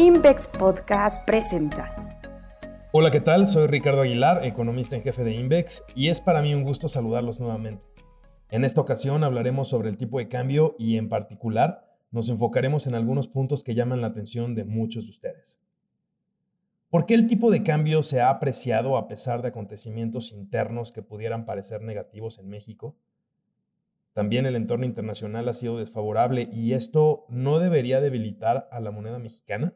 Invex Podcast presenta. Hola, ¿qué tal? Soy Ricardo Aguilar, economista en jefe de Invex, y es para mí un gusto saludarlos nuevamente. En esta ocasión hablaremos sobre el tipo de cambio y en particular nos enfocaremos en algunos puntos que llaman la atención de muchos de ustedes. ¿Por qué el tipo de cambio se ha apreciado a pesar de acontecimientos internos que pudieran parecer negativos en México? También el entorno internacional ha sido desfavorable y esto no debería debilitar a la moneda mexicana,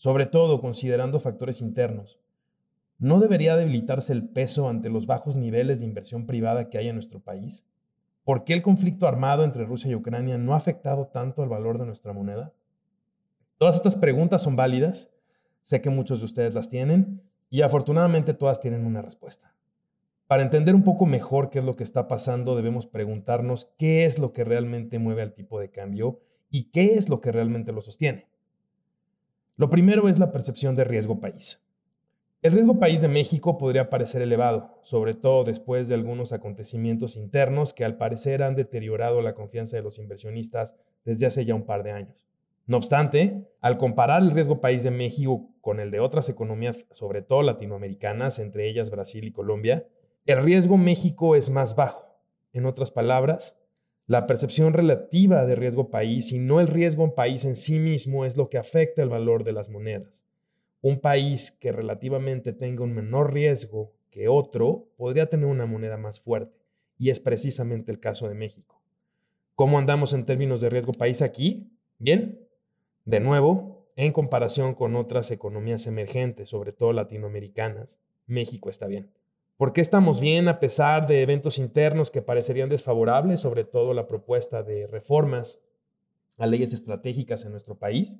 sobre todo considerando factores internos. ¿No debería debilitarse el peso ante los bajos niveles de inversión privada que hay en nuestro país? ¿Por qué el conflicto armado entre Rusia y Ucrania no ha afectado tanto el valor de nuestra moneda? Todas estas preguntas son válidas, sé que muchos de ustedes las tienen y afortunadamente todas tienen una respuesta. Para entender un poco mejor qué es lo que está pasando, debemos preguntarnos qué es lo que realmente mueve al tipo de cambio y qué es lo que realmente lo sostiene. Lo primero es la percepción de riesgo país. El riesgo país de México podría parecer elevado, sobre todo después de algunos acontecimientos internos que al parecer han deteriorado la confianza de los inversionistas desde hace ya un par de años. No obstante, al comparar el riesgo país de México con el de otras economías, sobre todo latinoamericanas, entre ellas Brasil y Colombia, el riesgo México es más bajo. En otras palabras, la percepción relativa de riesgo país y no el riesgo en país en sí mismo es lo que afecta el valor de las monedas. Un país que relativamente tenga un menor riesgo que otro podría tener una moneda más fuerte, y es precisamente el caso de México. ¿Cómo andamos en términos de riesgo país aquí? Bien. De nuevo, en comparación con otras economías emergentes, sobre todo latinoamericanas, México está bien. ¿Por qué estamos bien a pesar de eventos internos que parecerían desfavorables, sobre todo la propuesta de reformas a leyes estratégicas en nuestro país?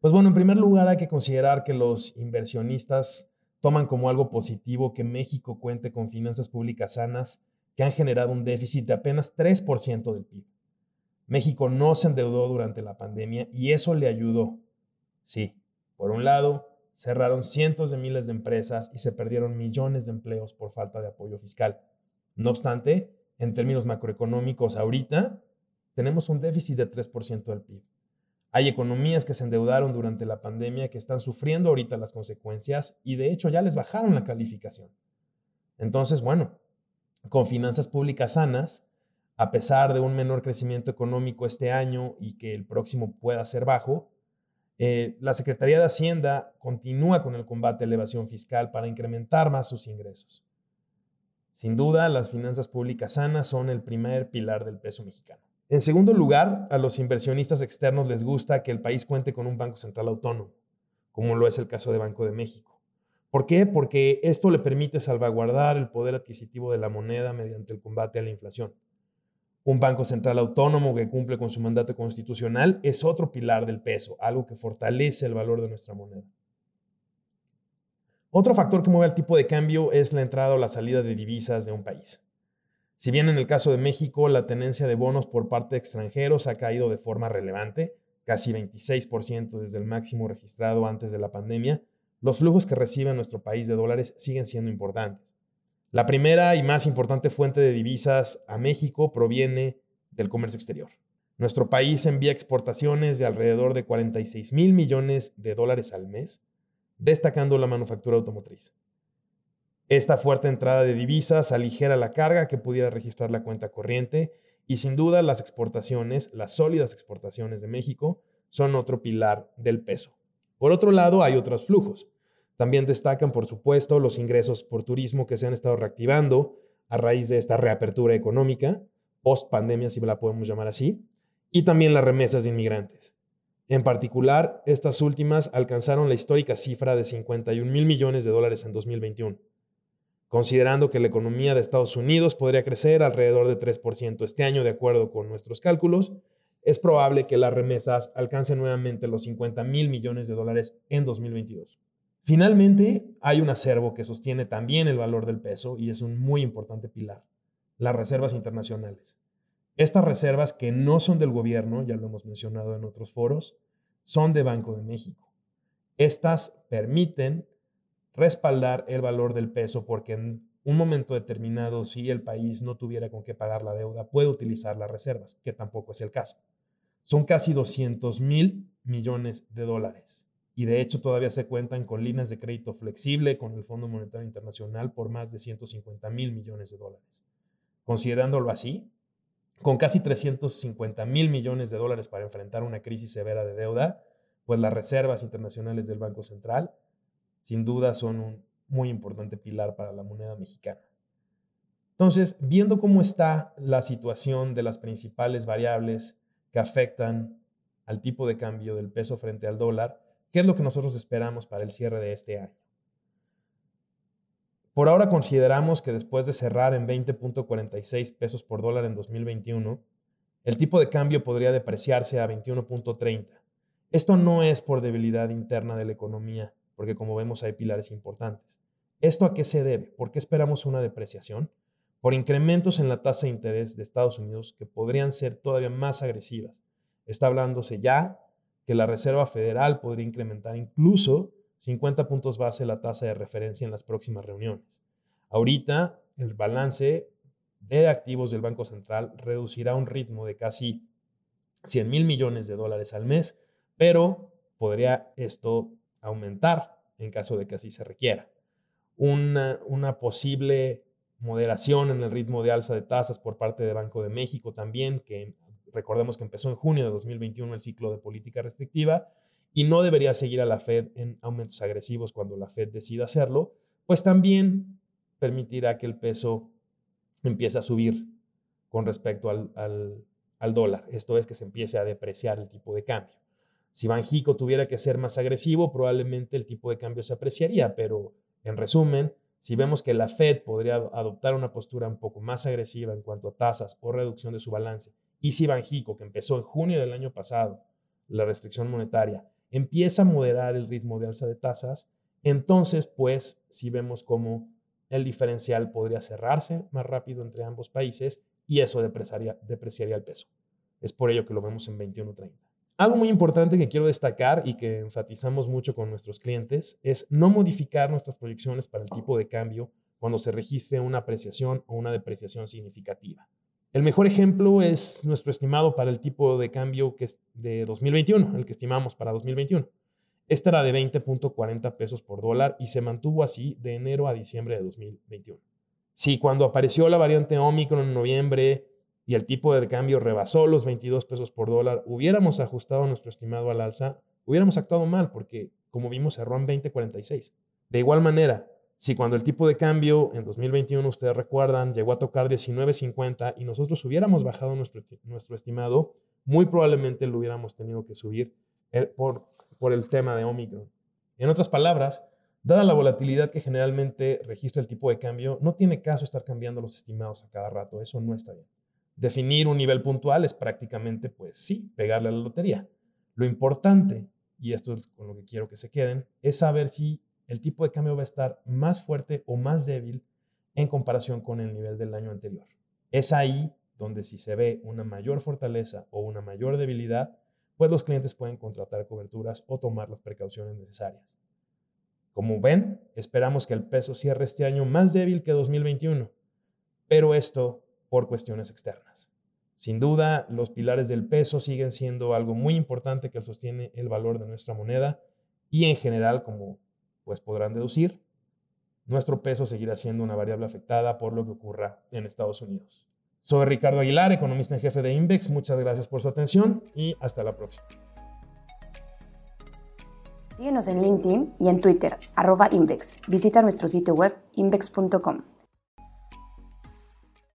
Pues bueno, en primer lugar hay que considerar que los inversionistas toman como algo positivo que México cuente con finanzas públicas sanas que han generado un déficit de apenas 3% del PIB. México no se endeudó durante la pandemia y eso le ayudó. Sí, por un lado, cerraron cientos de miles de empresas y se perdieron millones de empleos por falta de apoyo fiscal. No obstante, en términos macroeconómicos, ahorita tenemos un déficit de 3% del PIB. Hay economías que se endeudaron durante la pandemia que están sufriendo ahorita las consecuencias y de hecho ya les bajaron la calificación. Entonces, bueno, con finanzas públicas sanas, a pesar de un menor crecimiento económico este año y que el próximo pueda ser bajo, eh, la Secretaría de Hacienda continúa con el combate a la evasión fiscal para incrementar más sus ingresos. Sin duda, las finanzas públicas sanas son el primer pilar del peso mexicano. En segundo lugar, a los inversionistas externos les gusta que el país cuente con un banco central autónomo, como lo es el caso de Banco de México. ¿Por qué? Porque esto le permite salvaguardar el poder adquisitivo de la moneda mediante el combate a la inflación. Un banco central autónomo que cumple con su mandato constitucional es otro pilar del peso, algo que fortalece el valor de nuestra moneda. Otro factor que mueve el tipo de cambio es la entrada o la salida de divisas de un país. Si bien en el caso de México la tenencia de bonos por parte de extranjeros ha caído de forma relevante, casi 26% desde el máximo registrado antes de la pandemia, los flujos que recibe nuestro país de dólares siguen siendo importantes. La primera y más importante fuente de divisas a México proviene del comercio exterior. Nuestro país envía exportaciones de alrededor de 46 mil millones de dólares al mes, destacando la manufactura automotriz. Esta fuerte entrada de divisas aligera la carga que pudiera registrar la cuenta corriente y sin duda las exportaciones, las sólidas exportaciones de México, son otro pilar del peso. Por otro lado, hay otros flujos. También destacan, por supuesto, los ingresos por turismo que se han estado reactivando a raíz de esta reapertura económica, post pandemia, si la podemos llamar así, y también las remesas de inmigrantes. En particular, estas últimas alcanzaron la histórica cifra de 51 mil millones de dólares en 2021 considerando que la economía de Estados Unidos podría crecer alrededor de 3% este año, de acuerdo con nuestros cálculos, es probable que las remesas alcancen nuevamente los 50 mil millones de dólares en 2022. Finalmente, hay un acervo que sostiene también el valor del peso y es un muy importante pilar, las reservas internacionales. Estas reservas que no son del gobierno, ya lo hemos mencionado en otros foros, son de Banco de México. Estas permiten respaldar el valor del peso porque en un momento determinado, si el país no tuviera con qué pagar la deuda, puede utilizar las reservas, que tampoco es el caso. Son casi 200 mil millones de dólares. Y de hecho todavía se cuentan con líneas de crédito flexible con el Fondo Monetario Internacional por más de 150 mil millones de dólares. Considerándolo así, con casi 350 mil millones de dólares para enfrentar una crisis severa de deuda, pues las reservas internacionales del Banco Central sin duda son un muy importante pilar para la moneda mexicana. Entonces, viendo cómo está la situación de las principales variables que afectan al tipo de cambio del peso frente al dólar, ¿qué es lo que nosotros esperamos para el cierre de este año? Por ahora consideramos que después de cerrar en 20.46 pesos por dólar en 2021, el tipo de cambio podría depreciarse a 21.30. Esto no es por debilidad interna de la economía, porque como vemos hay pilares importantes. ¿Esto a qué se debe? ¿Por qué esperamos una depreciación? Por incrementos en la tasa de interés de Estados Unidos que podrían ser todavía más agresivas. Está hablándose ya que la Reserva Federal podría incrementar incluso 50 puntos base la tasa de referencia en las próximas reuniones. Ahorita el balance de activos del Banco Central reducirá un ritmo de casi 100 mil millones de dólares al mes, pero podría esto aumentar en caso de que así se requiera. Una, una posible moderación en el ritmo de alza de tasas por parte de Banco de México también, que recordemos que empezó en junio de 2021 el ciclo de política restrictiva, y no debería seguir a la Fed en aumentos agresivos cuando la Fed decida hacerlo, pues también permitirá que el peso empiece a subir con respecto al, dólar. Esto es que se empiece a depreciar el tipo de cambio. Si Banjico tuviera que ser más agresivo, probablemente el tipo de cambio se apreciaría, pero en resumen, si vemos que la Fed podría adoptar una postura un poco más agresiva en cuanto a tasas o reducción de su balance, y si Banjico, que empezó en junio del año pasado, la restricción monetaria, empieza a moderar el ritmo de alza de tasas, entonces pues si vemos cómo el diferencial podría cerrarse más rápido entre ambos países y eso depreciaría, depreciaría el peso. Es por ello que lo vemos en 21.30. Algo muy importante que quiero destacar y que enfatizamos mucho con nuestros clientes es no modificar nuestras proyecciones para el tipo de cambio cuando se registre una apreciación o una depreciación significativa. El mejor ejemplo es nuestro estimado para el tipo de cambio que es de 2021, el que estimamos para 2021. Este era de 20.40 pesos por dólar y se mantuvo así de enero a diciembre de 2021. Si cuando apareció la variante Omicron en noviembre y el tipo de cambio rebasó los 22 pesos por dólar, hubiéramos ajustado nuestro estimado al alza, hubiéramos actuado mal porque, como vimos, cerró en 20.46. De igual manera, si cuando el tipo de cambio en 2021, ustedes recuerdan, llegó a tocar 19.50 y nosotros hubiéramos bajado nuestro, nuestro estimado, muy probablemente lo hubiéramos tenido que subir eh, por, por el tema de Omicron. En otras palabras, dada la volatilidad que generalmente registra el tipo de cambio, no tiene caso estar cambiando los estimados a cada rato, eso no está bien. Definir un nivel puntual es prácticamente, pues sí, pegarle a la lotería. Lo importante, y esto es con lo que quiero que se queden, es saber si el tipo de cambio va a estar más fuerte o más débil en comparación con el nivel del año anterior. Es ahí donde si se ve una mayor fortaleza o una mayor debilidad, pues los clientes pueden contratar coberturas o tomar las precauciones necesarias. Como ven, esperamos que el peso cierre este año más débil que 2021, pero esto por cuestiones externas. Sin duda, los pilares del peso siguen siendo algo muy importante que sostiene el valor de nuestra moneda y en general, como pues podrán deducir, nuestro peso seguirá siendo una variable afectada por lo que ocurra en Estados Unidos. Soy Ricardo Aguilar, economista en jefe de Invex. Muchas gracias por su atención y hasta la próxima. Síguenos en LinkedIn y en Twitter, arroba Invex. Visita nuestro sitio web invex.com.